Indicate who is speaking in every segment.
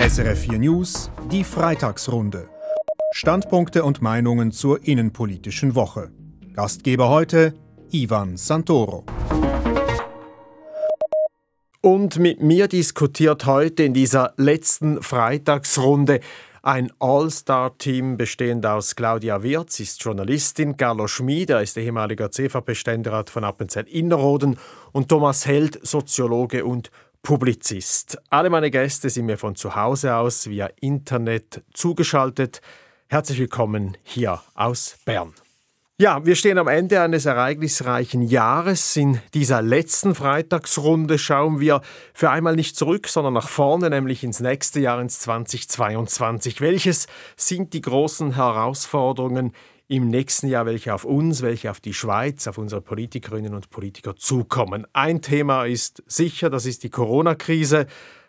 Speaker 1: SRF 4 News, die Freitagsrunde. Standpunkte und Meinungen zur innenpolitischen Woche. Gastgeber heute Ivan Santoro.
Speaker 2: Und mit mir diskutiert heute in dieser letzten Freitagsrunde ein All-Star-Team bestehend aus Claudia Wirz, ist Journalistin, Carlo Schmid, er ist ehemaliger CVP-Ständerat von Appenzell-Innerrhoden und Thomas Held, Soziologe und Publizist. Alle meine Gäste sind mir von zu Hause aus via Internet zugeschaltet. Herzlich willkommen hier aus Bern. Ja, wir stehen am Ende eines ereignisreichen Jahres. In dieser letzten Freitagsrunde schauen wir für einmal nicht zurück, sondern nach vorne, nämlich ins nächste Jahr, ins 2022. Welches sind die großen Herausforderungen im nächsten Jahr, welche auf uns, welche auf die Schweiz, auf unsere Politikerinnen und Politiker zukommen? Ein Thema ist sicher, das ist die Corona-Krise.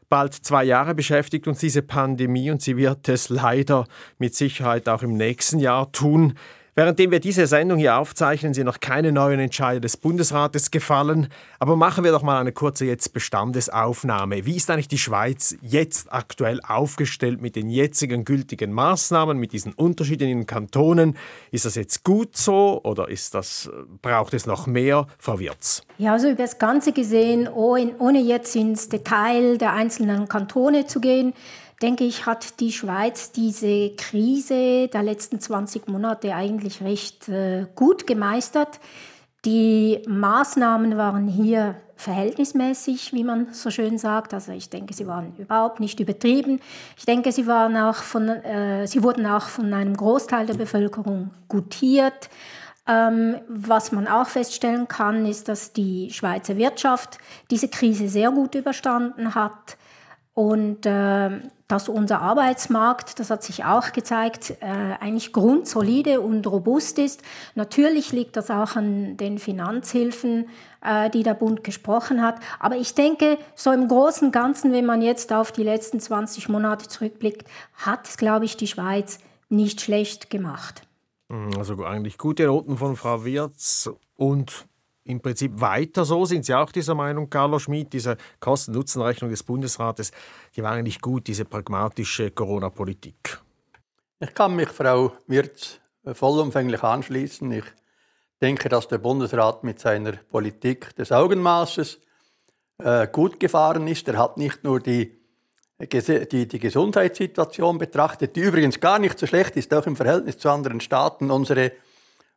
Speaker 2: Bald zwei Jahre beschäftigt uns diese Pandemie und sie wird es leider mit Sicherheit auch im nächsten Jahr tun. Währenddem wir diese Sendung hier aufzeichnen, sind noch keine neuen Entscheide des Bundesrates gefallen. Aber machen wir doch mal eine kurze jetzt Bestandesaufnahme. Wie ist eigentlich die Schweiz jetzt aktuell aufgestellt mit den jetzigen gültigen Maßnahmen, mit diesen Unterschieden in den Kantonen? Ist das jetzt gut so oder ist das, braucht es noch mehr? Wirz.
Speaker 3: Ja, also über das Ganze gesehen, ohne jetzt ins Detail der einzelnen Kantone zu gehen, denke ich, hat die Schweiz diese Krise der letzten 20 Monate eigentlich recht äh, gut gemeistert. Die Maßnahmen waren hier verhältnismäßig, wie man so schön sagt. Also ich denke, sie waren überhaupt nicht übertrieben. Ich denke, sie, waren auch von, äh, sie wurden auch von einem Großteil der Bevölkerung gutiert. Ähm, was man auch feststellen kann, ist, dass die Schweizer Wirtschaft diese Krise sehr gut überstanden hat. Und äh, dass unser Arbeitsmarkt, das hat sich auch gezeigt, äh, eigentlich grundsolide und robust ist. Natürlich liegt das auch an den Finanzhilfen, äh, die der Bund gesprochen hat. Aber ich denke, so im Großen und Ganzen, wenn man jetzt auf die letzten 20 Monate zurückblickt, hat, glaube ich, die Schweiz nicht schlecht gemacht.
Speaker 2: Also eigentlich gute Noten von Frau Wirz und im Prinzip weiter so? Sind Sie auch dieser Meinung, Carlo Schmid? Diese Kosten-Nutzen-Rechnung des Bundesrates, die war eigentlich gut, diese pragmatische Corona-Politik.
Speaker 4: Ich kann mich Frau Wirz vollumfänglich anschließen. Ich denke, dass der Bundesrat mit seiner Politik des Augenmaßes äh, gut gefahren ist. Er hat nicht nur die, die, die Gesundheitssituation betrachtet, die übrigens gar nicht so schlecht ist, auch im Verhältnis zu anderen Staaten. Unsere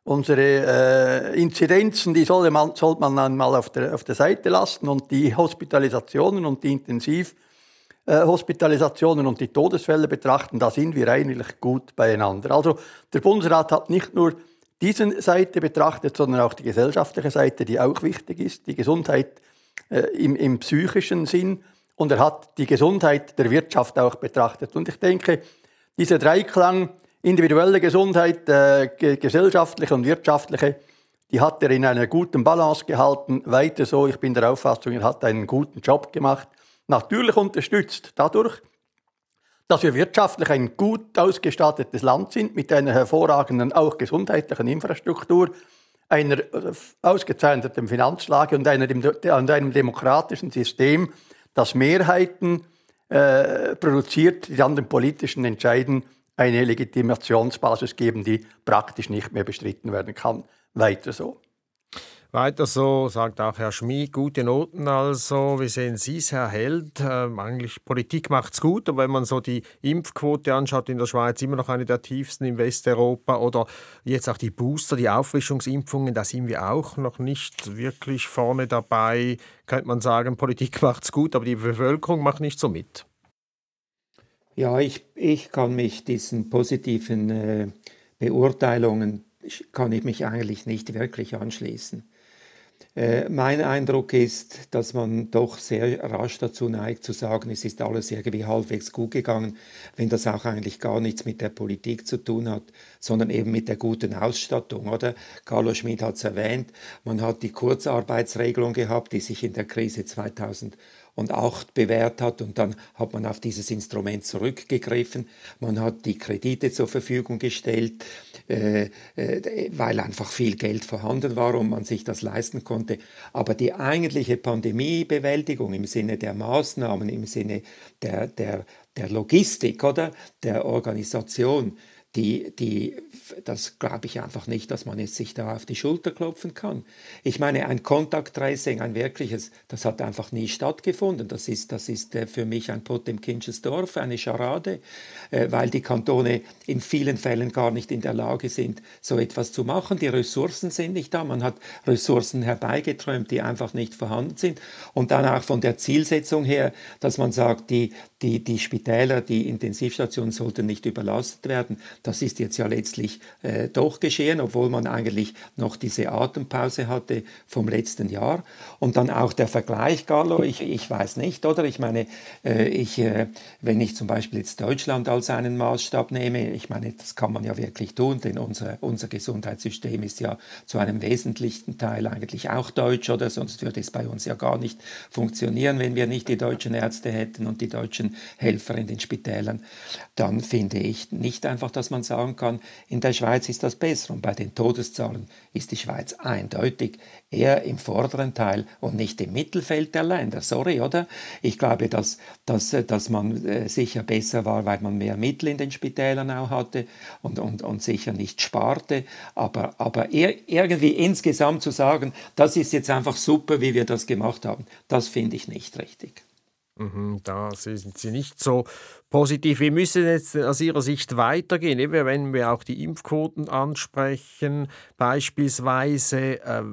Speaker 4: unsere äh, Inzidenzen, die sollte man, sollte man dann mal auf der, auf der Seite lassen und die Hospitalisationen und die Intensivhospitalisationen äh, und die Todesfälle betrachten, da sind wir eigentlich gut beieinander. Also der Bundesrat hat nicht nur diese Seite betrachtet, sondern auch die gesellschaftliche Seite, die auch wichtig ist, die Gesundheit äh, im, im psychischen Sinn. Und er hat die Gesundheit der Wirtschaft auch betrachtet. Und ich denke, dieser Dreiklang, individuelle Gesundheit, äh, gesellschaftliche und wirtschaftliche, die hat er in einer guten Balance gehalten. Weiter so, ich bin der Auffassung, er hat einen guten Job gemacht. Natürlich unterstützt dadurch, dass wir wirtschaftlich ein gut ausgestattetes Land sind, mit einer hervorragenden, auch gesundheitlichen Infrastruktur, einer äh, ausgezeichneten Finanzlage und einem demokratischen System, das Mehrheiten äh, produziert, die dann den politischen Entscheiden eine Legitimationsbasis geben, die praktisch nicht mehr bestritten werden kann. Weiter so.
Speaker 2: Weiter so, sagt auch Herr Schmid, gute Noten also. Wie sehen Sie es, Herr Held? Ähm, eigentlich Politik macht es gut, aber wenn man so die Impfquote anschaut in der Schweiz, immer noch eine der tiefsten in Westeuropa oder jetzt auch die Booster, die Auffrischungsimpfungen, da sind wir auch noch nicht wirklich vorne dabei. Könnte man sagen, Politik macht es gut, aber die Bevölkerung macht nicht so mit.
Speaker 5: Ja, ich, ich kann mich diesen positiven äh, Beurteilungen, kann ich mich eigentlich nicht wirklich anschließen. Äh, mein Eindruck ist, dass man doch sehr rasch dazu neigt zu sagen, es ist alles irgendwie halbwegs gut gegangen, wenn das auch eigentlich gar nichts mit der Politik zu tun hat, sondern eben mit der guten Ausstattung, oder? Carlo Schmidt hat es erwähnt, man hat die Kurzarbeitsregelung gehabt, die sich in der Krise 2000 und Acht bewährt hat. Und dann hat man auf dieses Instrument zurückgegriffen. Man hat die Kredite zur Verfügung gestellt, äh, äh, weil einfach viel Geld vorhanden war und man sich das leisten konnte. Aber die eigentliche Pandemiebewältigung im Sinne der Maßnahmen, im Sinne der, der, der Logistik oder der Organisation, die, die, das glaube ich einfach nicht, dass man jetzt sich da auf die Schulter klopfen kann. Ich meine, ein Kontakttracing, ein wirkliches, das hat einfach nie stattgefunden. Das ist, das ist äh, für mich ein Potemkinsches Dorf, eine Scharade, äh, weil die Kantone in vielen Fällen gar nicht in der Lage sind, so etwas zu machen. Die Ressourcen sind nicht da. Man hat Ressourcen herbeigeträumt, die einfach nicht vorhanden sind. Und dann auch von der Zielsetzung her, dass man sagt, die, die, die Spitäler, die Intensivstationen sollten nicht überlastet werden. Das ist jetzt ja letztlich äh, doch geschehen, obwohl man eigentlich noch diese Atempause hatte vom letzten Jahr. Und dann auch der Vergleich, Carlo, ich, ich weiß nicht, oder? Ich meine, äh, ich, äh, wenn ich zum Beispiel jetzt Deutschland als einen Maßstab nehme, ich meine, das kann man ja wirklich tun, denn unser, unser Gesundheitssystem ist ja zu einem wesentlichen Teil eigentlich auch deutsch, oder? Sonst würde es bei uns ja gar nicht funktionieren, wenn wir nicht die deutschen Ärzte hätten und die deutschen Helfer in den Spitälern. Dann finde ich nicht einfach, dass man sagen kann, in der Schweiz ist das besser. Und bei den Todeszahlen ist die Schweiz eindeutig eher im vorderen Teil und nicht im Mittelfeld der Länder. Sorry, oder? Ich glaube, dass, dass, dass man äh, sicher besser war, weil man mehr Mittel in den Spitälern auch hatte und, und, und sicher nicht sparte. Aber, aber irgendwie insgesamt zu sagen, das ist jetzt einfach super, wie wir das gemacht haben, das finde ich nicht richtig.
Speaker 2: Mhm, da sind Sie nicht so positiv. Wir müssen jetzt aus Ihrer Sicht weitergehen, wenn wir auch die Impfquoten ansprechen, beispielsweise. Äh,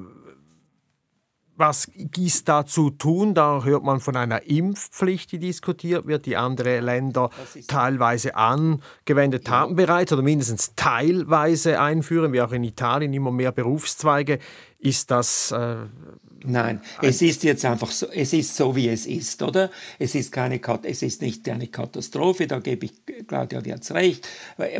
Speaker 2: was ist da zu tun? Da hört man von einer Impfpflicht, die diskutiert wird, die andere Länder teilweise angewendet ja. haben bereits oder mindestens teilweise einführen, wie auch in Italien immer mehr Berufszweige. Ist das äh,
Speaker 5: Nein, es ist jetzt einfach so, es ist so, wie es ist, oder? Es ist keine, es ist nicht eine Katastrophe, da gebe ich Claudia Wirz recht.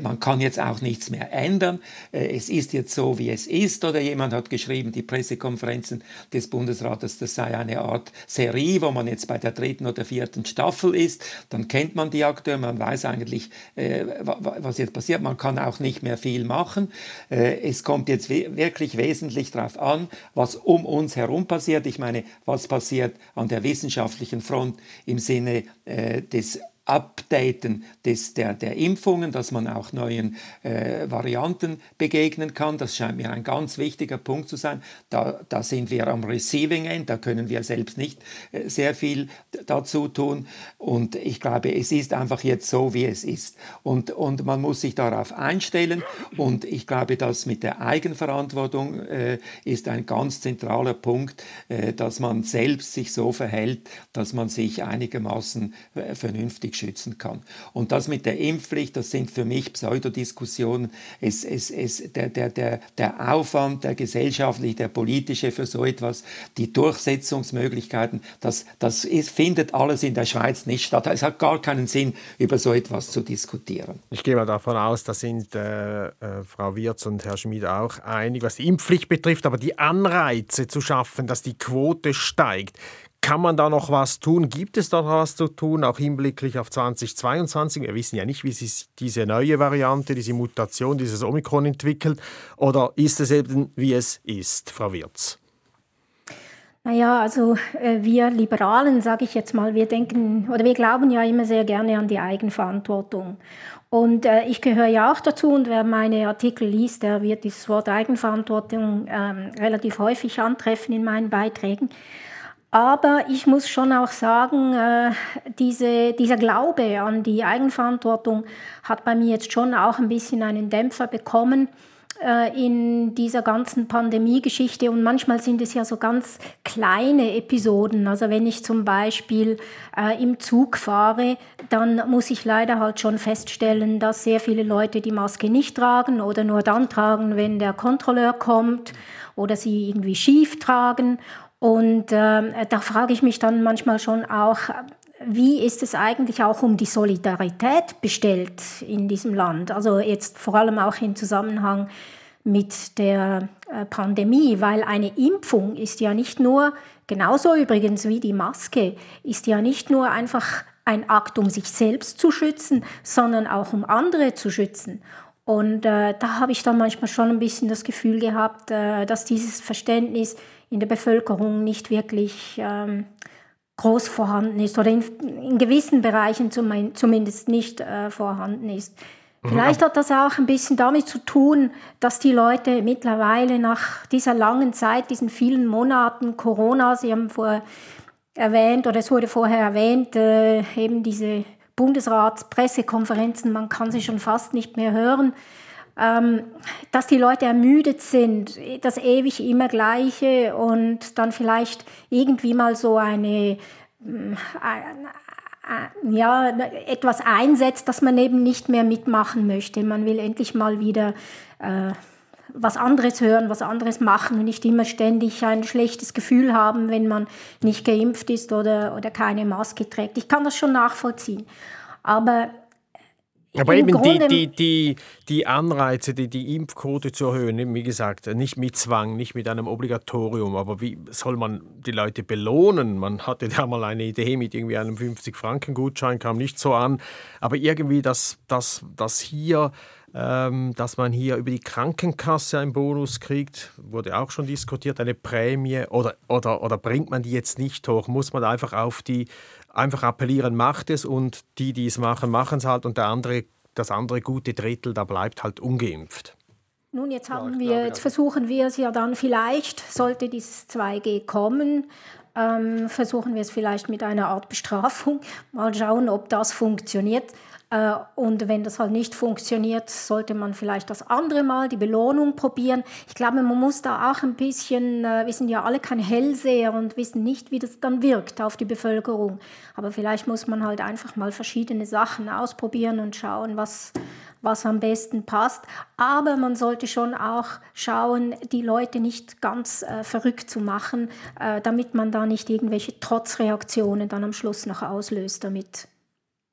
Speaker 5: Man kann jetzt auch nichts mehr ändern. Äh, es ist jetzt so, wie es ist, oder jemand hat geschrieben, die Pressekonferenzen des Bundesrates, das sei eine Art Serie, wo man jetzt bei der dritten oder vierten Staffel ist. Dann kennt man die Akteure, man weiß eigentlich, äh, was jetzt passiert. Man kann auch nicht mehr viel machen. Äh, es kommt jetzt wirklich wesentlich darauf an, was um uns herum passiert passiert. Ich meine, was passiert an der wissenschaftlichen Front im Sinne äh, des Updaten des, der, der Impfungen, dass man auch neuen äh, Varianten begegnen kann. Das scheint mir ein ganz wichtiger Punkt zu sein. Da, da sind wir am Receiving End, da können wir selbst nicht äh, sehr viel dazu tun. Und ich glaube, es ist einfach jetzt so, wie es ist. Und, und man muss sich darauf einstellen. Und ich glaube, dass mit der Eigenverantwortung äh, ist ein ganz zentraler Punkt, äh, dass man selbst sich so verhält, dass man sich einigermaßen äh, vernünftig schützen kann. Und das mit der Impfpflicht, das sind für mich Pseudodiskussionen. Es, es, es, der, der, der, der Aufwand, der gesellschaftliche, der politische für so etwas, die Durchsetzungsmöglichkeiten, das, das ist, findet alles in der Schweiz nicht statt. Es hat gar keinen Sinn, über so etwas zu diskutieren.
Speaker 2: Ich gehe mal davon aus, da sind äh, äh, Frau Wirz und Herr Schmid auch einig, was die Impfpflicht betrifft, aber die Anreize zu schaffen, dass die Quote steigt, kann man da noch was tun? Gibt es da noch was zu tun, auch hinblicklich auf 2022? Wir wissen ja nicht, wie sich diese neue Variante, diese Mutation, dieses Omikron entwickelt. Oder ist es eben, wie es ist, Frau Wirz?
Speaker 3: Naja, also äh, wir Liberalen, sage ich jetzt mal, wir denken oder wir glauben ja immer sehr gerne an die Eigenverantwortung. Und äh, ich gehöre ja auch dazu und wer meine Artikel liest, der wird dieses Wort Eigenverantwortung ähm, relativ häufig antreffen in meinen Beiträgen. Aber ich muss schon auch sagen, äh, diese, dieser Glaube an die Eigenverantwortung hat bei mir jetzt schon auch ein bisschen einen Dämpfer bekommen äh, in dieser ganzen Pandemie-Geschichte. Und manchmal sind es ja so ganz kleine Episoden. Also wenn ich zum Beispiel äh, im Zug fahre, dann muss ich leider halt schon feststellen, dass sehr viele Leute die Maske nicht tragen oder nur dann tragen, wenn der Kontrolleur kommt oder sie irgendwie schief tragen. Und äh, da frage ich mich dann manchmal schon auch, wie ist es eigentlich auch um die Solidarität bestellt in diesem Land? Also jetzt vor allem auch im Zusammenhang mit der äh, Pandemie, weil eine Impfung ist ja nicht nur Genauso übrigens wie die Maske ist ja nicht nur einfach ein Akt, um sich selbst zu schützen, sondern auch um andere zu schützen. Und äh, da habe ich dann manchmal schon ein bisschen das Gefühl gehabt, äh, dass dieses Verständnis in der Bevölkerung nicht wirklich ähm, groß vorhanden ist oder in, in gewissen Bereichen zum, zumindest nicht äh, vorhanden ist. Mhm. Vielleicht hat das auch ein bisschen damit zu tun, dass die Leute mittlerweile nach dieser langen Zeit, diesen vielen Monaten Corona, Sie haben vorher erwähnt oder es wurde vorher erwähnt, äh, eben diese Bundesratspressekonferenzen, man kann sie schon fast nicht mehr hören, dass die Leute ermüdet sind, das ewig immer Gleiche und dann vielleicht irgendwie mal so eine, äh, ja, etwas einsetzt, das man eben nicht mehr mitmachen möchte. Man will endlich mal wieder äh, was anderes hören, was anderes machen und nicht immer ständig ein schlechtes Gefühl haben, wenn man nicht geimpft ist oder, oder keine Maske trägt. Ich kann das schon nachvollziehen. Aber
Speaker 2: aber eben die, die, die, die Anreize, die, die Impfquote zu erhöhen, wie gesagt, nicht mit Zwang, nicht mit einem Obligatorium, aber wie soll man die Leute belohnen? Man hatte da mal eine Idee mit irgendwie einem 50-Franken-Gutschein, kam nicht so an, aber irgendwie, dass, dass, dass hier ähm, dass man hier über die Krankenkasse einen Bonus kriegt, wurde auch schon diskutiert, eine Prämie oder, oder, oder bringt man die jetzt nicht hoch? Muss man einfach auf die einfach appellieren, macht es und die, die es machen, machen es halt und der andere, das andere gute Drittel, da bleibt halt ungeimpft.
Speaker 3: Nun, jetzt, haben ja, wir, jetzt versuchen wir es ja dann vielleicht, sollte dieses 2G kommen, ähm, versuchen wir es vielleicht mit einer Art Bestrafung. Mal schauen, ob das funktioniert. Äh, und wenn das halt nicht funktioniert, sollte man vielleicht das andere Mal, die Belohnung probieren. Ich glaube, man muss da auch ein bisschen, äh, wir sind ja alle kein Hellseher und wissen nicht, wie das dann wirkt auf die Bevölkerung. Aber vielleicht muss man halt einfach mal verschiedene Sachen ausprobieren und schauen, was, was am besten passt. Aber man sollte schon auch schauen, die Leute nicht ganz äh, verrückt zu machen, äh, damit man da nicht irgendwelche Trotzreaktionen dann am Schluss noch auslöst damit.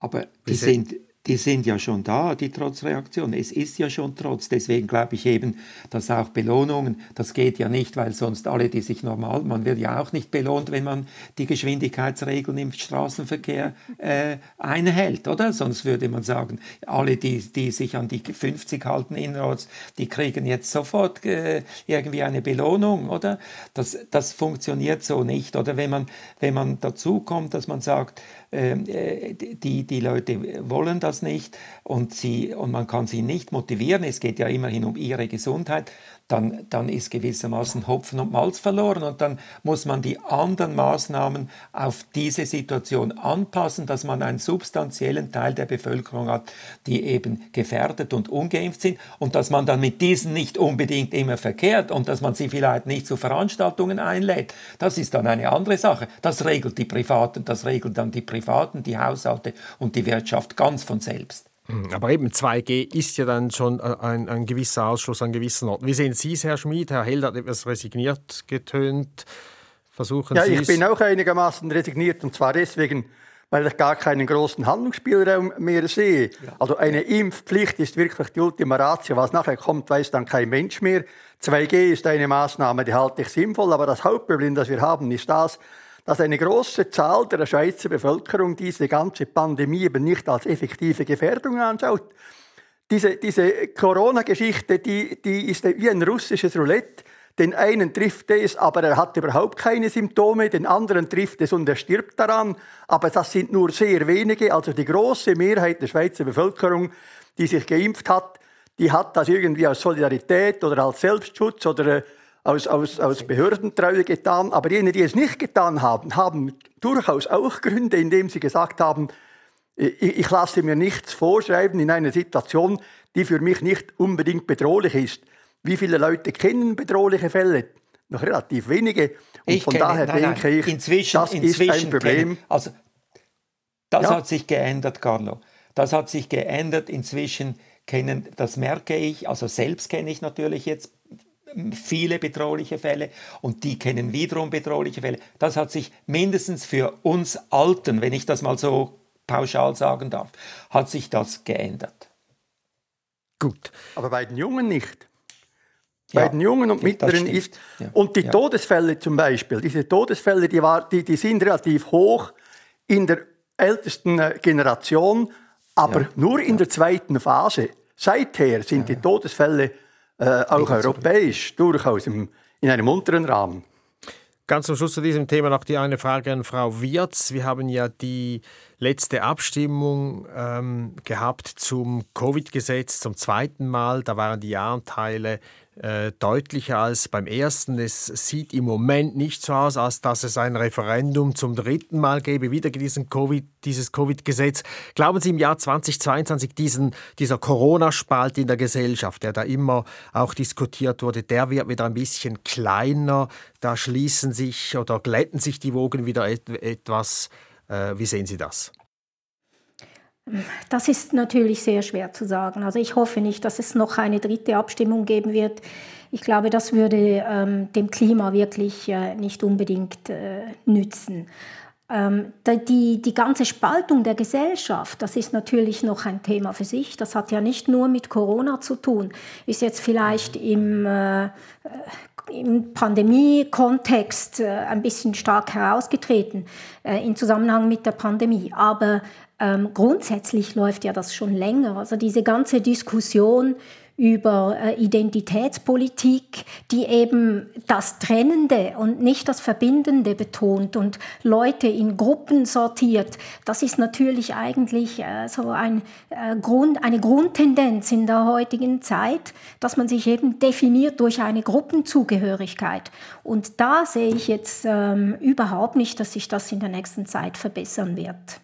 Speaker 5: Aber die sind, die sind ja schon da, die Trotzreaktionen. Es ist ja schon Trotz. Deswegen glaube ich eben, dass auch Belohnungen, das geht ja nicht, weil sonst alle, die sich normal, man wird ja auch nicht belohnt, wenn man die Geschwindigkeitsregeln im Straßenverkehr äh, einhält, oder? Sonst würde man sagen, alle, die, die sich an die 50 halten innerorts, die kriegen jetzt sofort äh, irgendwie eine Belohnung, oder? Das, das funktioniert so nicht. Oder wenn man, wenn man dazu kommt, dass man sagt, ähm, äh, die, die Leute wollen das nicht und, sie, und man kann sie nicht motivieren. Es geht ja immerhin um ihre Gesundheit dann, dann ist gewissermaßen Hopfen und Malz verloren und dann muss man die anderen Maßnahmen auf diese Situation anpassen, dass man einen substanziellen Teil der Bevölkerung hat, die eben gefährdet und ungeimpft sind und dass man dann mit diesen nicht unbedingt immer verkehrt und dass man sie vielleicht nicht zu Veranstaltungen einlädt. Das ist dann eine andere Sache. Das regelt die Privaten, das regelt dann die Privaten, die Haushalte und die Wirtschaft ganz von selbst.
Speaker 2: Aber eben 2G ist ja dann schon ein, ein gewisser Ausschluss an gewissen Orten. Wie sehen Sie es, Herr Schmid? Herr Held hat etwas resigniert getönt. Versuchen
Speaker 4: ja,
Speaker 2: Sie
Speaker 4: ich bin auch einigermaßen resigniert und zwar deswegen, weil ich gar keinen großen Handlungsspielraum mehr sehe. Ja. Also eine Impfpflicht ist wirklich die Ultima Ratio. Was nachher kommt, weiß dann kein Mensch mehr. 2G ist eine Maßnahme, die halte ich sinnvoll, aber das Hauptproblem, das wir haben, ist das, dass eine große Zahl der Schweizer Bevölkerung diese ganze Pandemie eben nicht als effektive Gefährdung anschaut. Diese, diese Corona-Geschichte, die, die ist wie ein russisches Roulette. Den einen trifft es, aber er hat überhaupt keine Symptome, den anderen trifft es und er stirbt daran. Aber das sind nur sehr wenige. Also die große Mehrheit der Schweizer Bevölkerung, die sich geimpft hat, die hat das irgendwie aus Solidarität oder als Selbstschutz oder äh, aus, aus, aus Behördentreue getan, aber jene, die es nicht getan haben, haben durchaus auch Gründe, indem sie gesagt haben, ich, ich lasse mir nichts vorschreiben in einer Situation, die für mich nicht unbedingt bedrohlich ist. Wie viele Leute kennen bedrohliche Fälle? Noch relativ wenige. Und ich von kenne, daher nein, denke nein. ich,
Speaker 5: inzwischen, das inzwischen ist ein Problem. Kenne, also, das ja. hat sich geändert, Carlo. Das hat sich geändert. Inzwischen kennen, das merke ich, also selbst kenne ich natürlich jetzt viele bedrohliche Fälle und die kennen wiederum bedrohliche Fälle. Das hat sich mindestens für uns Alten, wenn ich das mal so pauschal sagen darf, hat sich das geändert.
Speaker 2: Gut.
Speaker 4: Aber bei den Jungen nicht. bei den Jungen und Mittleren ist. Ja. Und die ja. Todesfälle zum Beispiel, diese Todesfälle, die, war, die, die sind relativ hoch in der ältesten äh, Generation, aber ja. nur in der zweiten Phase. Seither sind die Todesfälle äh, auch europäisch durchaus im, in einem unteren Rahmen.
Speaker 2: Ganz zum Schluss zu diesem Thema noch die eine Frage an Frau Wirz. Wir haben ja die letzte Abstimmung ähm, gehabt zum Covid-Gesetz zum zweiten Mal. Da waren die Ja-Anteile äh, deutlicher als beim ersten. Es sieht im Moment nicht so aus, als dass es ein Referendum zum dritten Mal gäbe, wieder diesen COVID, dieses Covid-Gesetz. Glauben Sie im Jahr 2022 diesen, dieser Corona-Spalt in der Gesellschaft, der da immer auch diskutiert wurde, der wird wieder ein bisschen kleiner, da schließen sich oder glätten sich die Wogen wieder et etwas. Äh, wie sehen Sie das?
Speaker 3: Das ist natürlich sehr schwer zu sagen. Also ich hoffe nicht, dass es noch eine dritte Abstimmung geben wird. Ich glaube, das würde ähm, dem Klima wirklich äh, nicht unbedingt äh, nützen. Ähm, die, die ganze Spaltung der Gesellschaft, das ist natürlich noch ein Thema für sich. Das hat ja nicht nur mit Corona zu tun. Ist jetzt vielleicht im, äh, im Pandemie-Kontext äh, ein bisschen stark herausgetreten äh, im Zusammenhang mit der Pandemie. Aber ähm, grundsätzlich läuft ja das schon länger. Also diese ganze Diskussion über äh, Identitätspolitik, die eben das Trennende und nicht das Verbindende betont und Leute in Gruppen sortiert. Das ist natürlich eigentlich äh, so ein, äh, Grund, eine Grundtendenz in der heutigen Zeit, dass man sich eben definiert durch eine Gruppenzugehörigkeit. Und da sehe ich jetzt ähm, überhaupt nicht, dass sich das in der nächsten Zeit verbessern wird.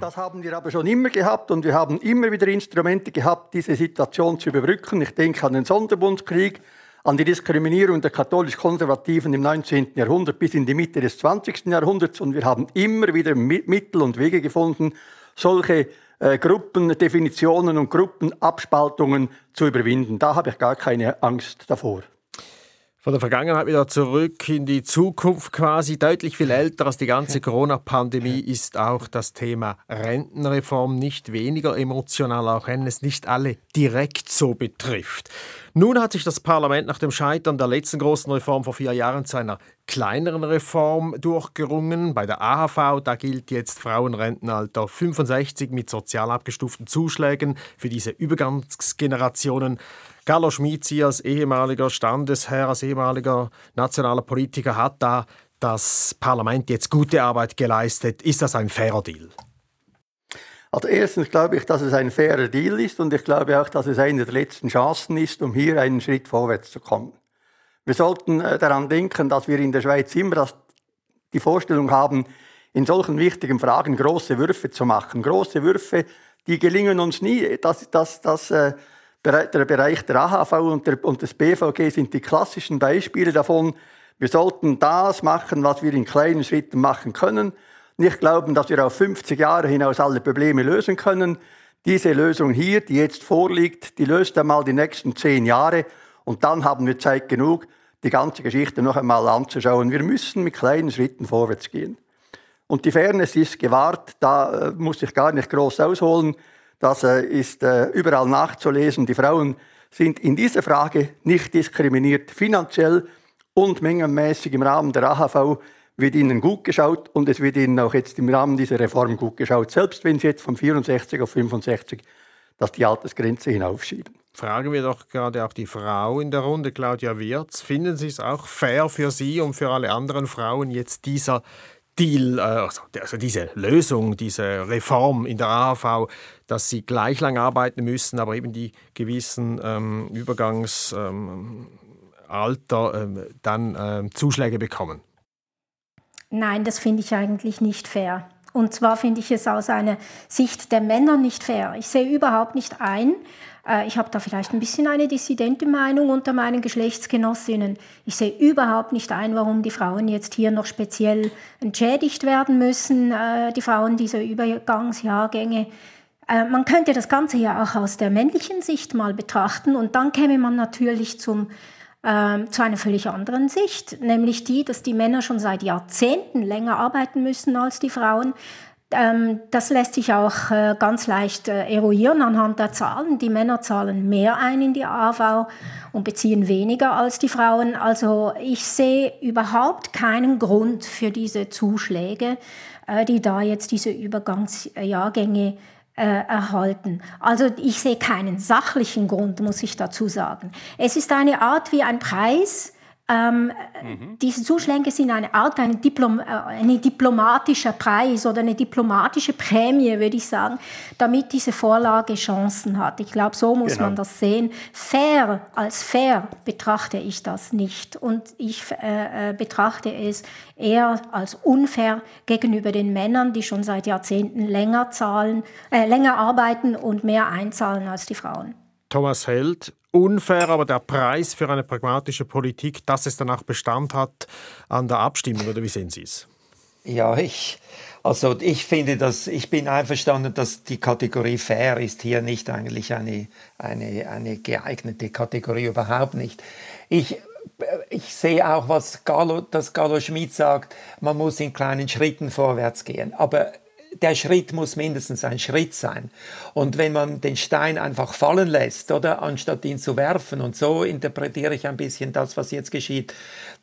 Speaker 4: Das haben wir aber schon immer gehabt und wir haben immer wieder Instrumente gehabt, diese Situation zu überbrücken. Ich denke an den Sonderbundskrieg, an die Diskriminierung der katholisch-konservativen im 19. Jahrhundert bis in die Mitte des 20. Jahrhunderts und wir haben immer wieder Mittel und Wege gefunden, solche äh, Gruppendefinitionen und Gruppenabspaltungen zu überwinden. Da habe ich gar keine Angst davor.
Speaker 2: Von der Vergangenheit wieder zurück in die Zukunft quasi. Deutlich viel älter als die ganze Corona-Pandemie ist auch das Thema Rentenreform nicht weniger emotional, auch wenn es nicht alle direkt so betrifft. Nun hat sich das Parlament nach dem Scheitern der letzten großen Reform vor vier Jahren zu einer kleineren Reform durchgerungen. Bei der AHV, da gilt jetzt Frauenrentenalter 65 mit sozial abgestuften Zuschlägen für diese Übergangsgenerationen. Carlos Schmizi als ehemaliger Standesherr, als ehemaliger nationaler Politiker hat da das Parlament jetzt gute Arbeit geleistet. Ist das ein fairer Deal?
Speaker 4: Also erstens glaube ich, dass es ein fairer Deal ist und ich glaube auch, dass es eine der letzten Chancen ist, um hier einen Schritt vorwärts zu kommen. Wir sollten äh, daran denken, dass wir in der Schweiz immer die Vorstellung haben, in solchen wichtigen Fragen große Würfe zu machen. Große Würfe, die gelingen uns nie. Das, das, das, äh, der Bereich der AHV und, der, und des BVG sind die klassischen Beispiele davon. Wir sollten das machen, was wir in kleinen Schritten machen können. Nicht glauben, dass wir auf 50 Jahre hinaus alle Probleme lösen können. Diese Lösung hier, die jetzt vorliegt, die löst einmal die nächsten zehn Jahre und dann haben wir Zeit genug, die ganze Geschichte noch einmal anzuschauen. Wir müssen mit kleinen Schritten vorwärts gehen. Und die Fairness ist gewahrt, da äh, muss ich gar nicht groß ausholen. Das äh, ist äh, überall nachzulesen. Die Frauen sind in dieser Frage nicht diskriminiert. Finanziell und mengenmäßig im Rahmen der AHV wird ihnen gut geschaut und es wird ihnen auch jetzt im Rahmen dieser Reform gut geschaut, selbst wenn sie jetzt von 64 auf 65 das die Altersgrenze hinaufschieben.
Speaker 2: Fragen wir doch gerade auch die Frau in der Runde, Claudia Wirz. Finden Sie es auch fair für Sie und für alle anderen Frauen jetzt dieser Deal, äh, also, also diese Lösung, diese Reform in der AHV, dass sie gleich lang arbeiten müssen, aber eben die gewissen ähm, Übergangsalter ähm, ähm, dann ähm, Zuschläge bekommen?
Speaker 3: Nein, das finde ich eigentlich nicht fair. Und zwar finde ich es aus einer Sicht der Männer nicht fair. Ich sehe überhaupt nicht ein, äh, ich habe da vielleicht ein bisschen eine dissidente Meinung unter meinen Geschlechtsgenossinnen. Ich sehe überhaupt nicht ein, warum die Frauen jetzt hier noch speziell entschädigt werden müssen, äh, die Frauen dieser Übergangsjahrgänge. Äh, man könnte das Ganze ja auch aus der männlichen Sicht mal betrachten und dann käme man natürlich zum, äh, zu einer völlig anderen Sicht, nämlich die, dass die Männer schon seit Jahrzehnten länger arbeiten müssen als die Frauen, Ähm, das lässt sich auch äh, ganz leicht äh, eruieren anhand der Zahlen. Die Männer zahlen mehr ein in die AV und beziehen weniger als die Frauen. Also ich sehe überhaupt keinen Grund für diese Zuschläge, äh, die da jetzt diese Übergangsjahrgänge erhalten. Also ich sehe keinen sachlichen Grund, muss ich dazu sagen. Es ist eine Art wie ein Preis, ähm, mhm. Diese Zuschläge sind eine Art ein Diplom, äh, eine diplomatischer Preis oder eine diplomatische Prämie, würde ich sagen, damit diese Vorlage Chancen hat. Ich glaube, so muss genau. man das sehen. Fair als fair betrachte ich das nicht und ich äh, äh, betrachte es eher als unfair gegenüber den Männern, die schon seit Jahrzehnten länger zahlen, äh, länger arbeiten und mehr einzahlen als die Frauen.
Speaker 2: Thomas Held, unfair, aber der Preis für eine pragmatische Politik, dass es danach Bestand hat an der Abstimmung, oder wie sehen Sie es?
Speaker 5: Ja, ich, also ich finde, dass ich bin einverstanden, dass die Kategorie fair ist hier nicht eigentlich eine, eine, eine geeignete Kategorie, überhaupt nicht. Ich, ich sehe auch, was Gallo, das Gallo Schmidt sagt, man muss in kleinen Schritten vorwärts gehen. Aber der Schritt muss mindestens ein Schritt sein. Und wenn man den Stein einfach fallen lässt, oder anstatt ihn zu werfen, und so interpretiere ich ein bisschen das, was jetzt geschieht,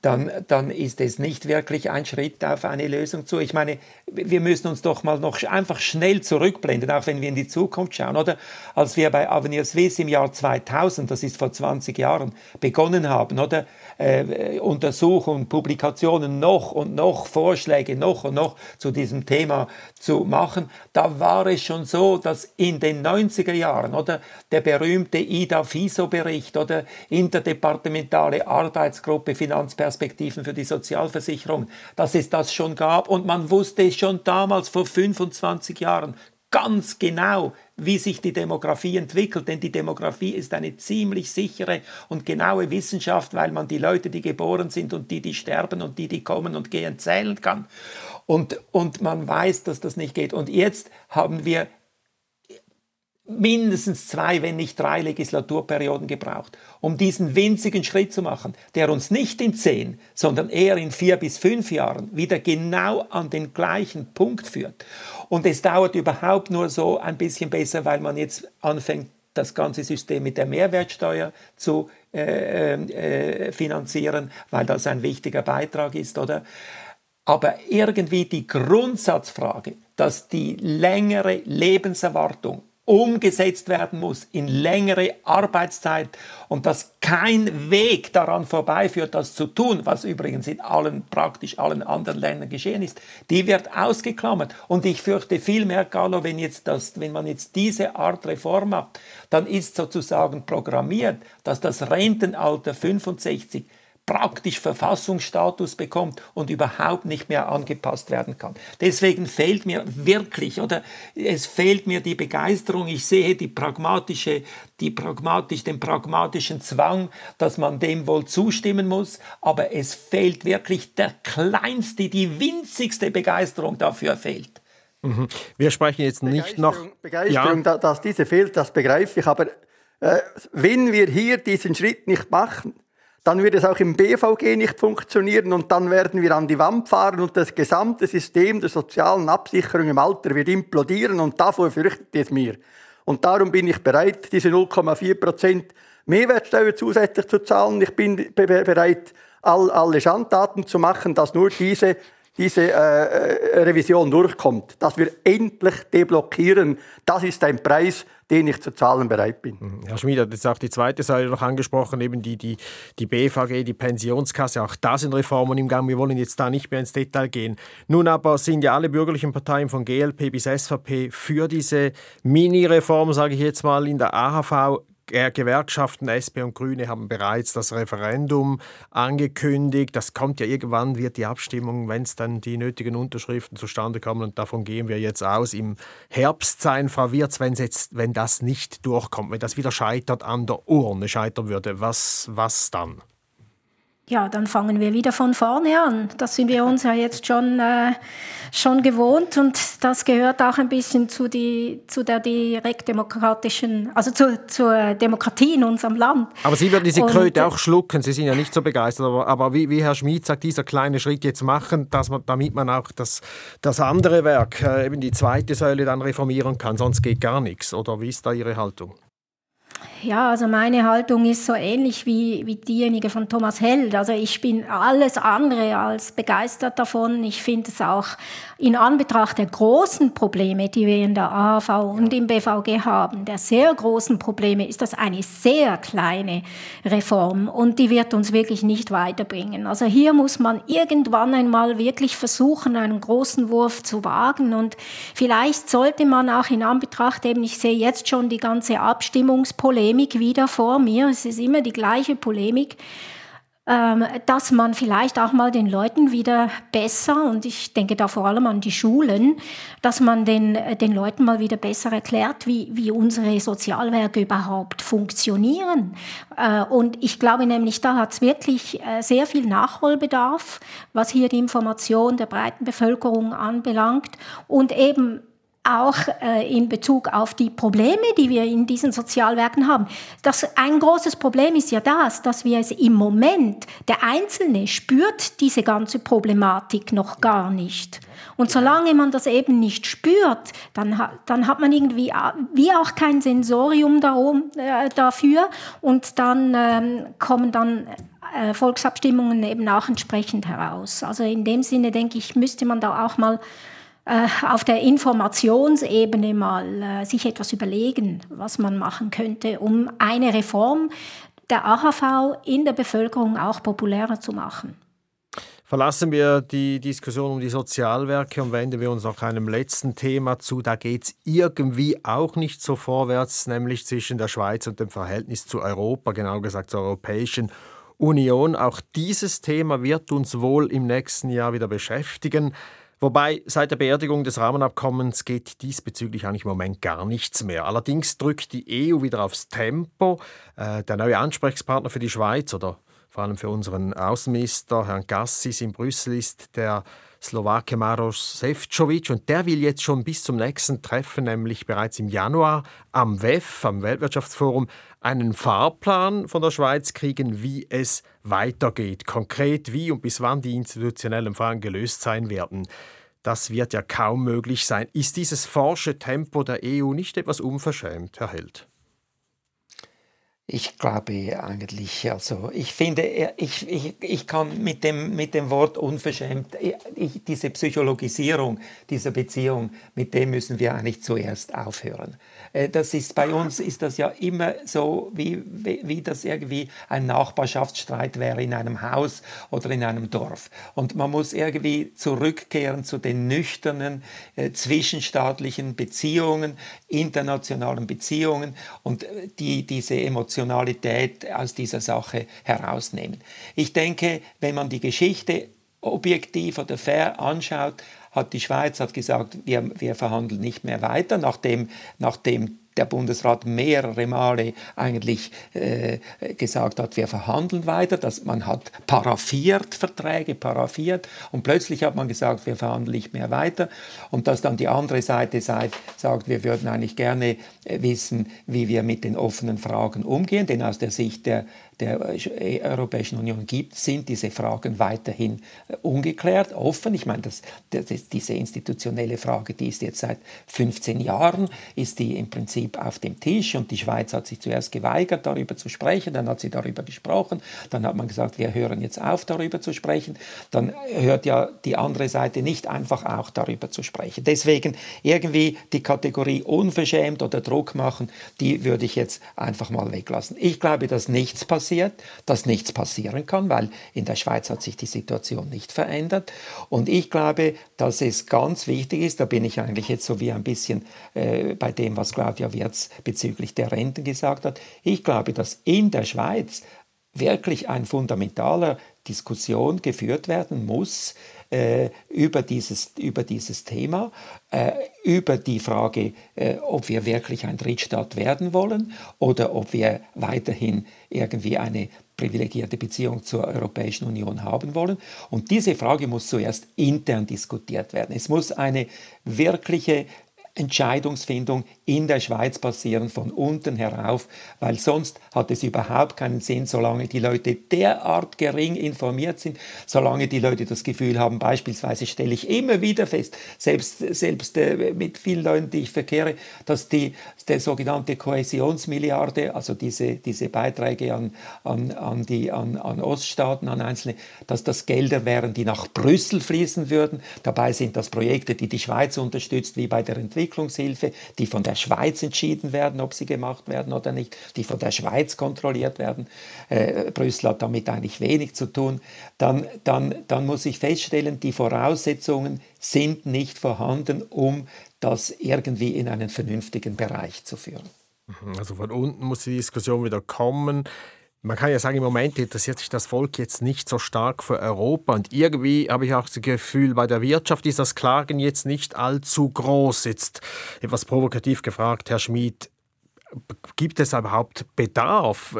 Speaker 5: dann, dann ist es nicht wirklich ein Schritt auf eine Lösung zu. Ich meine, wir müssen uns doch mal noch einfach schnell zurückblenden, auch wenn wir in die Zukunft schauen, oder? Als wir bei Avenir Swiss im Jahr 2000, das ist vor 20 Jahren, begonnen haben, oder? Äh, Untersuchungen, Publikationen noch und noch Vorschläge noch und noch zu diesem Thema zu machen, da war es schon so, dass in den 90er Jahren oder der berühmte IDA-FISO-Bericht oder interdepartementale Arbeitsgruppe Finanzperspektiven für die Sozialversicherung, dass es das schon gab. Und man wusste schon damals vor 25 Jahren ganz genau, wie sich die Demografie entwickelt, denn die Demografie ist eine ziemlich sichere und genaue Wissenschaft, weil man die Leute, die geboren sind und die, die sterben und die, die kommen und gehen, zählen kann. Und, und man weiß, dass das nicht geht. Und jetzt haben wir mindestens zwei, wenn nicht drei Legislaturperioden gebraucht, um diesen winzigen Schritt zu machen, der uns nicht in zehn, sondern eher in vier bis fünf Jahren wieder genau an den gleichen Punkt führt. Und es dauert überhaupt nur so ein bisschen besser, weil man jetzt anfängt, das ganze System mit der Mehrwertsteuer zu äh, äh, finanzieren, weil das ein wichtiger Beitrag ist, oder? Aber irgendwie die Grundsatzfrage, dass die längere Lebenserwartung umgesetzt werden muss in längere Arbeitszeit und dass kein Weg daran vorbeiführt, das zu tun, was übrigens in allen, praktisch allen anderen Ländern geschehen ist, die wird ausgeklammert. Und ich fürchte vielmehr, Carlo, wenn, jetzt das, wenn man jetzt diese Art Reform macht, dann ist sozusagen programmiert, dass das Rentenalter 65 praktisch Verfassungsstatus bekommt und überhaupt nicht mehr angepasst werden kann. Deswegen fehlt mir wirklich, oder es fehlt mir die Begeisterung. Ich sehe die pragmatische, die pragmatisch, den pragmatischen Zwang, dass man dem wohl zustimmen muss, aber es fehlt wirklich der kleinste, die winzigste Begeisterung dafür fehlt.
Speaker 2: Mhm. Wir sprechen jetzt nicht noch.
Speaker 4: Begeisterung, ja. dass diese fehlt, das begreife ich. Aber äh, wenn wir hier diesen Schritt nicht machen, dann wird es auch im BVG nicht funktionieren und dann werden wir an die Wand fahren und das gesamte System der sozialen Absicherung im Alter wird implodieren und davor fürchtet es mir. Und darum bin ich bereit, diese 0,4 Prozent Mehrwertsteuer zusätzlich zu zahlen. Ich bin bereit, all, alle Schandtaten zu machen, dass nur diese diese äh, Revision durchkommt, dass wir endlich deblockieren, das ist ein Preis, den ich zu zahlen bereit bin.
Speaker 2: Mhm. Herr Schmid hat jetzt auch die zweite Säule noch angesprochen, eben die, die, die BVG, die Pensionskasse. Auch da sind Reformen im Gang. Wir wollen jetzt da nicht mehr ins Detail gehen. Nun aber sind ja alle bürgerlichen Parteien von GLP bis SVP für diese Mini-Reform, sage ich jetzt mal, in der AHV Gewerkschaften, SP und Grüne haben bereits das Referendum angekündigt. Das kommt ja irgendwann, wird die Abstimmung, wenn es dann die nötigen Unterschriften zustande kommen, und davon gehen wir jetzt aus, im Herbst sein. Frau Wirz, wenn, jetzt, wenn das nicht durchkommt, wenn das wieder scheitert an der Urne scheitern würde, was, was dann?
Speaker 3: Ja, dann fangen wir wieder von vorne an. Das sind wir uns ja jetzt schon, äh, schon gewohnt und das gehört auch ein bisschen zu, die, zu der direktdemokratischen, also zu, zur Demokratie in unserem Land.
Speaker 2: Aber Sie würden diese Kröte auch schlucken, Sie sind ja nicht so begeistert, aber, aber wie, wie Herr Schmid sagt, dieser kleine Schritt jetzt machen, dass man, damit man auch das, das andere Werk, äh, eben die zweite Säule dann reformieren kann, sonst geht gar nichts. Oder wie ist da Ihre Haltung?
Speaker 3: Ja, also meine Haltung ist so ähnlich wie, wie diejenige von Thomas Held. Also ich bin alles andere als begeistert davon. Ich finde es auch in Anbetracht der großen Probleme, die wir in der AHV und im BVG haben, der sehr großen Probleme, ist das eine sehr kleine Reform und die wird uns wirklich nicht weiterbringen. Also hier muss man irgendwann einmal wirklich versuchen, einen großen Wurf zu wagen und vielleicht sollte man auch in Anbetracht eben, ich sehe jetzt schon die ganze Abstimmungspolemik wieder vor mir, es ist immer die gleiche Polemik, ähm, dass man vielleicht auch mal den Leuten wieder besser, und ich denke da vor allem an die Schulen, dass man den, äh, den Leuten mal wieder besser erklärt, wie, wie unsere Sozialwerke überhaupt funktionieren. Äh, und ich glaube nämlich, da hat es wirklich äh, sehr viel Nachholbedarf, was hier die Information der breiten Bevölkerung anbelangt und eben auch äh, in Bezug auf die Probleme, die wir in diesen Sozialwerken haben. Das, ein großes Problem ist ja das, dass wir es im Moment, der Einzelne spürt diese ganze Problematik noch gar nicht. Und solange man das eben nicht spürt, dann, dann hat man irgendwie äh, wie auch kein Sensorium darum, äh, dafür und dann ähm, kommen dann äh, Volksabstimmungen eben auch entsprechend heraus. Also in dem Sinne denke ich, müsste man da auch mal auf der Informationsebene mal äh, sich etwas überlegen, was man machen könnte, um eine Reform der AHV in der Bevölkerung auch populärer zu machen.
Speaker 2: Verlassen wir die Diskussion um die Sozialwerke und wenden wir uns noch einem letzten Thema zu. Da geht es irgendwie auch nicht so vorwärts, nämlich zwischen der Schweiz und dem Verhältnis zu Europa, genau gesagt zur Europäischen Union. Auch dieses Thema wird uns wohl im nächsten Jahr wieder beschäftigen. Wobei seit der Beerdigung des Rahmenabkommens geht diesbezüglich eigentlich im Moment gar nichts mehr. Allerdings drückt die EU wieder aufs Tempo. Äh, der neue Ansprechpartner für die Schweiz oder vor allem für unseren Außenminister Herrn Gassis in Brüssel ist der Slowake Maros Sefcovic und der will jetzt schon bis zum nächsten Treffen, nämlich bereits im Januar am WEF, am Weltwirtschaftsforum, einen Fahrplan von der Schweiz kriegen, wie es weitergeht. Konkret wie und bis wann die institutionellen Fragen gelöst sein werden. Das wird ja kaum möglich sein. Ist dieses forsche Tempo der EU nicht etwas unverschämt, Herr Held?
Speaker 5: Ich glaube eigentlich, also ich finde, ich, ich, ich kann mit dem, mit dem Wort unverschämt, ich, diese Psychologisierung dieser Beziehung, mit dem müssen wir eigentlich zuerst aufhören. Äh, das ist bei uns ist das ja immer so, wie, wie, wie das irgendwie ein Nachbarschaftsstreit wäre in einem Haus oder in einem Dorf. Und man muss irgendwie zurückkehren zu den nüchternen äh, zwischenstaatlichen Beziehungen, internationalen Beziehungen und äh, die, diese Emotionalität aus dieser Sache herausnehmen. Ich denke, wenn man die Geschichte objektiv oder fair anschaut, hat die Schweiz hat gesagt, wir, wir verhandeln nicht mehr weiter, nachdem, nachdem der Bundesrat mehrere Male eigentlich äh, gesagt hat, wir verhandeln weiter, dass man hat paraffiert Verträge, paraffiert und plötzlich hat man gesagt, wir verhandeln nicht mehr weiter und dass dann die andere Seite sagt, sagt wir würden eigentlich gerne äh, wissen, wie wir mit den offenen Fragen umgehen, denn aus der Sicht der, der Europäischen Union gibt, sind diese Fragen weiterhin äh, ungeklärt, offen. Ich meine, das, das, diese institutionelle Frage, die ist jetzt seit 15 Jahren, ist die im Prinzip auf dem Tisch und die Schweiz hat sich zuerst geweigert, darüber zu sprechen, dann hat sie darüber gesprochen, dann hat man gesagt, wir hören jetzt auf, darüber zu sprechen, dann hört ja die andere Seite nicht einfach auch darüber zu sprechen. Deswegen irgendwie die Kategorie unverschämt oder Druck machen, die würde ich jetzt einfach mal weglassen. Ich glaube, dass nichts passiert passiert, dass nichts passieren kann, weil in der Schweiz hat sich die Situation nicht verändert. Und ich glaube, dass es ganz wichtig ist, da bin ich eigentlich jetzt so wie ein bisschen äh, bei dem, was Claudia Wirz bezüglich der Renten gesagt hat. Ich glaube, dass in der Schweiz wirklich ein fundamentaler Diskussion geführt werden muss äh, über, dieses, über dieses Thema, äh, über die Frage, äh, ob wir wirklich ein Drittstaat werden wollen oder ob wir weiterhin irgendwie eine privilegierte Beziehung zur Europäischen Union haben wollen. Und diese Frage muss zuerst intern diskutiert werden. Es muss eine wirkliche Entscheidungsfindung in der Schweiz passieren, von unten herauf, weil sonst hat es überhaupt keinen Sinn, solange die Leute derart gering informiert sind, solange die Leute das Gefühl haben, beispielsweise stelle ich immer wieder fest, selbst, selbst äh, mit vielen Leuten, die ich verkehre, dass die, der sogenannte Kohäsionsmilliarde, also diese, diese Beiträge an, an, an, die, an, an Oststaaten, an Einzelne, dass das Gelder wären, die nach Brüssel fließen würden. Dabei sind das Projekte, die die Schweiz unterstützt, wie bei der Entwicklung Entwicklungshilfe, die von der Schweiz entschieden werden, ob sie gemacht werden oder nicht, die von der Schweiz kontrolliert werden. Äh, Brüssel hat damit eigentlich wenig zu tun. Dann, dann, dann muss ich feststellen, die Voraussetzungen sind nicht vorhanden, um das irgendwie in einen vernünftigen Bereich zu führen.
Speaker 2: Mhm, also von unten muss die Diskussion wieder kommen. Man kann ja sagen, im Moment interessiert sich das Volk jetzt nicht so stark für Europa. Und irgendwie habe ich auch das Gefühl, bei der Wirtschaft ist das Klagen jetzt nicht allzu groß. Jetzt etwas provokativ gefragt, Herr Schmid, gibt es überhaupt Bedarf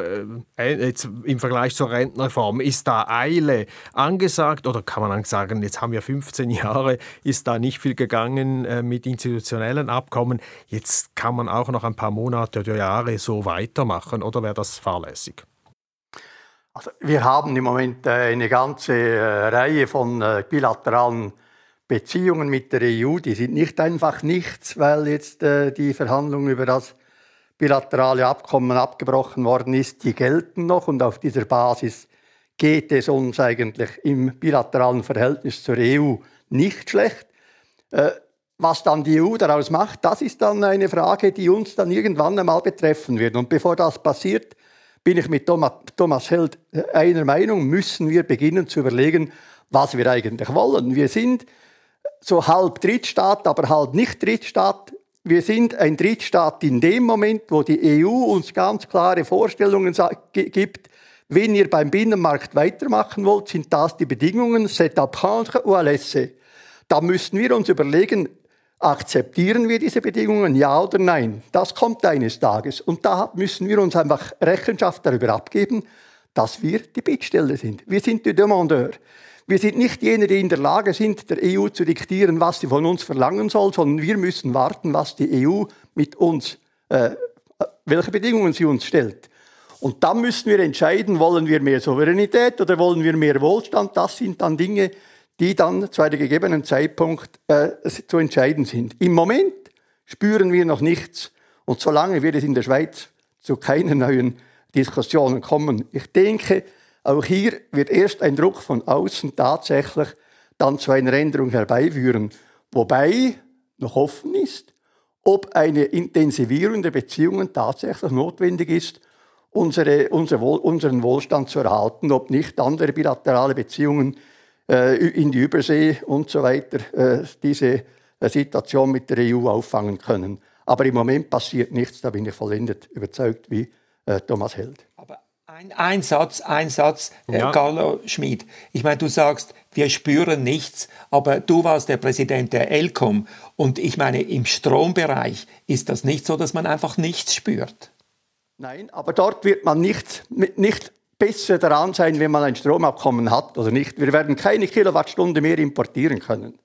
Speaker 2: äh, jetzt im Vergleich zur Rentenreform? Ist da Eile angesagt oder kann man sagen, jetzt haben wir 15 Jahre, ist da nicht viel gegangen äh, mit institutionellen Abkommen, jetzt kann man auch noch ein paar Monate oder Jahre so weitermachen oder wäre das fahrlässig?
Speaker 4: Also wir haben im Moment äh, eine ganze äh, Reihe von äh, bilateralen Beziehungen mit der EU. Die sind nicht einfach nichts, weil jetzt die Verhandlung über das bilaterale Abkommen abgebrochen worden ist. Die gelten noch und auf dieser Basis geht es uns eigentlich im bilateralen Verhältnis zur EU nicht schlecht. Was dann die EU daraus macht, das ist dann eine Frage, die uns dann irgendwann einmal betreffen wird. Und bevor das passiert, bin ich mit Thomas Held einer Meinung, müssen wir beginnen zu überlegen, was wir eigentlich wollen. Wir sind so halb Drittstaat, aber halb nicht Drittstaat. Wir sind ein Drittstaat in dem Moment, wo die EU uns ganz klare Vorstellungen gibt, wenn ihr beim Binnenmarkt weitermachen wollt, sind das die Bedingungen, c'est à prendre ou à laisser. Da müssen wir uns überlegen, Akzeptieren wir diese Bedingungen, ja oder nein? Das kommt eines Tages. Und da müssen wir uns einfach Rechenschaft darüber abgeben, dass wir die Bittsteller sind. Wir sind die Demandeur. Wir sind nicht jene, die in der Lage sind, der EU zu diktieren, was sie von uns verlangen soll, sondern wir müssen warten, was die EU mit uns, äh, welche Bedingungen sie uns stellt. Und dann müssen wir entscheiden, wollen wir mehr Souveränität oder wollen wir mehr Wohlstand? Das sind dann Dinge, die dann zu einem gegebenen Zeitpunkt äh, zu entscheiden sind. Im Moment spüren wir noch nichts und solange wird es in der Schweiz zu keinen neuen Diskussionen kommen. Ich denke, auch hier wird erst ein Druck von außen tatsächlich dann zu einer Änderung herbeiführen, wobei noch offen ist, ob eine Intensivierung der Beziehungen tatsächlich notwendig ist, unsere, unser Wohl, unseren Wohlstand zu erhalten, ob nicht andere bilaterale Beziehungen in die Übersee und so weiter äh, diese äh, Situation mit der EU auffangen können. Aber im Moment passiert nichts, da bin ich vollendet überzeugt wie Thomas Held.
Speaker 5: Aber ein, ein Satz, ein Satz, ja. Carlo Schmid. Ich meine, du sagst, wir spüren nichts, aber du warst der Präsident der ELCOM und ich meine, im Strombereich ist das nicht so, dass man einfach nichts spürt.
Speaker 4: Nein, aber dort wird man nicht, nicht besser daran sein, wenn man ein Stromabkommen hat oder nicht. Wir werden keine Kilowattstunde mehr importieren können.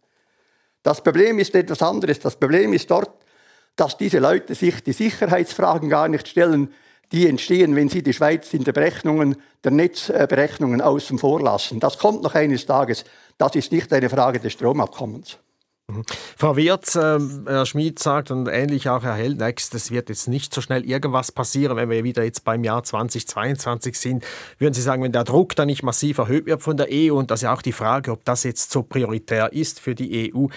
Speaker 4: Das Problem ist etwas anderes. Das Problem ist dort, dass diese Leute sich die Sicherheitsfragen gar nicht stellen, die entstehen, wenn sie die Schweiz in der Berechnungen, der Netzberechnungen außen vor lassen. Das kommt noch eines Tages. Das ist nicht eine Frage des Stromabkommens.
Speaker 2: Mhm. Frau Wirz, äh, Herr Schmid sagt und ähnlich auch Herr Heldnex, es wird jetzt nicht so schnell irgendwas passieren, wenn wir wieder jetzt beim Jahr 2022 sind. Würden Sie sagen, wenn der Druck da nicht massiv erhöht wird von der EU und das ist ja auch die Frage, ob das jetzt so prioritär ist für die EU,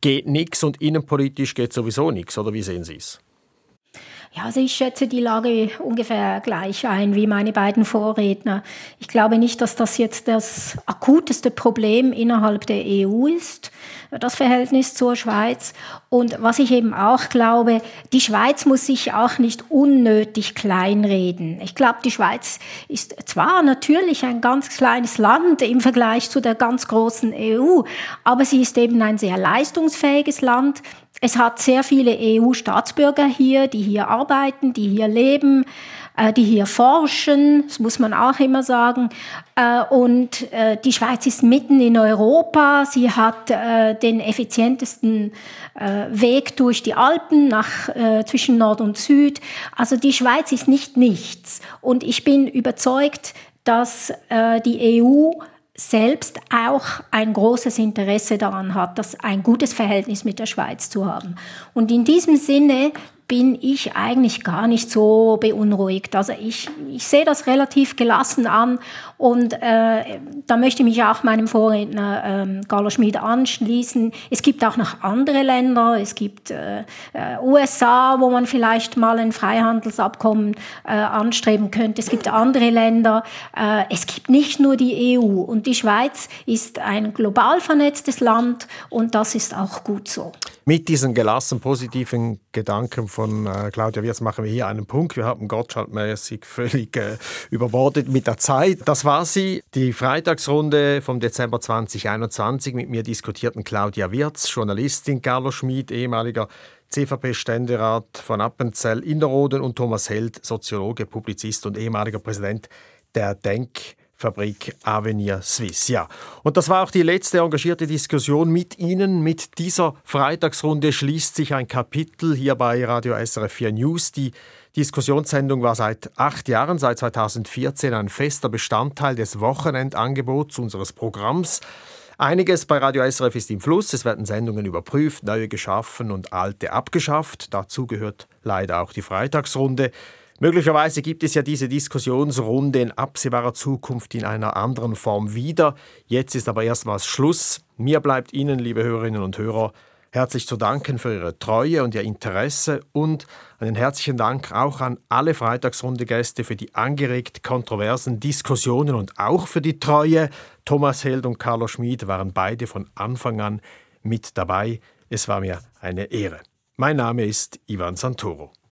Speaker 2: geht nichts und innenpolitisch geht sowieso nichts, oder wie sehen Sie es?
Speaker 3: Ja, also ich schätze die Lage ungefähr gleich ein wie meine beiden Vorredner. Ich glaube nicht, dass das jetzt das akuteste Problem innerhalb der EU ist, das Verhältnis zur Schweiz. Und was ich eben auch glaube, die Schweiz muss sich auch nicht unnötig kleinreden. Ich glaube, die Schweiz ist zwar natürlich ein ganz kleines Land im Vergleich zu der ganz großen EU, aber sie ist eben ein sehr leistungsfähiges Land Es hat sehr viele EU-Staatsbürger hier, die hier arbeiten, die hier leben, äh, die hier forschen, das muss man auch immer sagen. Äh, und äh, die Schweiz ist mitten in Europa. Sie hat den effizientesten Weg durch die Alpen nach, zwischen Nord und Süd. Also die Schweiz ist nicht nichts. Und ich bin überzeugt, dass die EU selbst auch ein großes Interesse daran hat, das ein gutes Verhältnis mit der Schweiz zu haben. Und in diesem Sinne bin ich eigentlich gar nicht so beunruhigt. Also ich, ich sehe das relativ gelassen an und äh, da möchte ich mich auch meinem Vorredner ähm, Carlo Schmid anschließen. Es gibt auch noch andere Länder, es gibt äh, äh USA, wo man vielleicht mal ein Freihandelsabkommen äh, anstreben könnte. Es gibt andere Länder. Äh, es gibt nicht nur die EU und die Schweiz ist ein global vernetztes Land und das ist auch gut so.
Speaker 2: Mit diesen gelassen positiven Gedanken von äh, Claudia Wirz machen wir hier einen Punkt. Wir haben gottschaltmäßig völlig äh, überbordet mit der Zeit. Das war sie, die Freitagsrunde vom Dezember 2021. Mit mir diskutierten Claudia Wirz, Journalistin, Carlo Schmid, ehemaliger CVP-Ständerat von Appenzell Innerrhoden und Thomas Held, Soziologe, Publizist und ehemaliger Präsident der Denk Fabrik Avenir Suisse. Ja, und das war auch die letzte engagierte Diskussion mit Ihnen. Mit dieser Freitagsrunde schließt sich ein Kapitel hier bei Radio SRF 4 News. Die Diskussionssendung war seit acht Jahren, seit 2014, ein fester Bestandteil des Wochenendangebots unseres Programms. Einiges bei Radio SRF ist im Fluss. Es werden Sendungen überprüft, neue geschaffen und alte abgeschafft. Dazu gehört leider auch die Freitagsrunde. Möglicherweise gibt es ja diese Diskussionsrunde in absehbarer Zukunft in einer anderen Form wieder. Jetzt ist aber erstmals Schluss. Mir bleibt Ihnen, liebe Hörerinnen und Hörer, herzlich zu danken für Ihre Treue und Ihr Interesse und einen herzlichen Dank auch an alle Freitagsrunde-Gäste für die angeregt kontroversen Diskussionen und auch für die Treue. Thomas Held und Carlo Schmid waren beide von Anfang an mit dabei. Es war mir eine Ehre. Mein Name ist Ivan Santoro.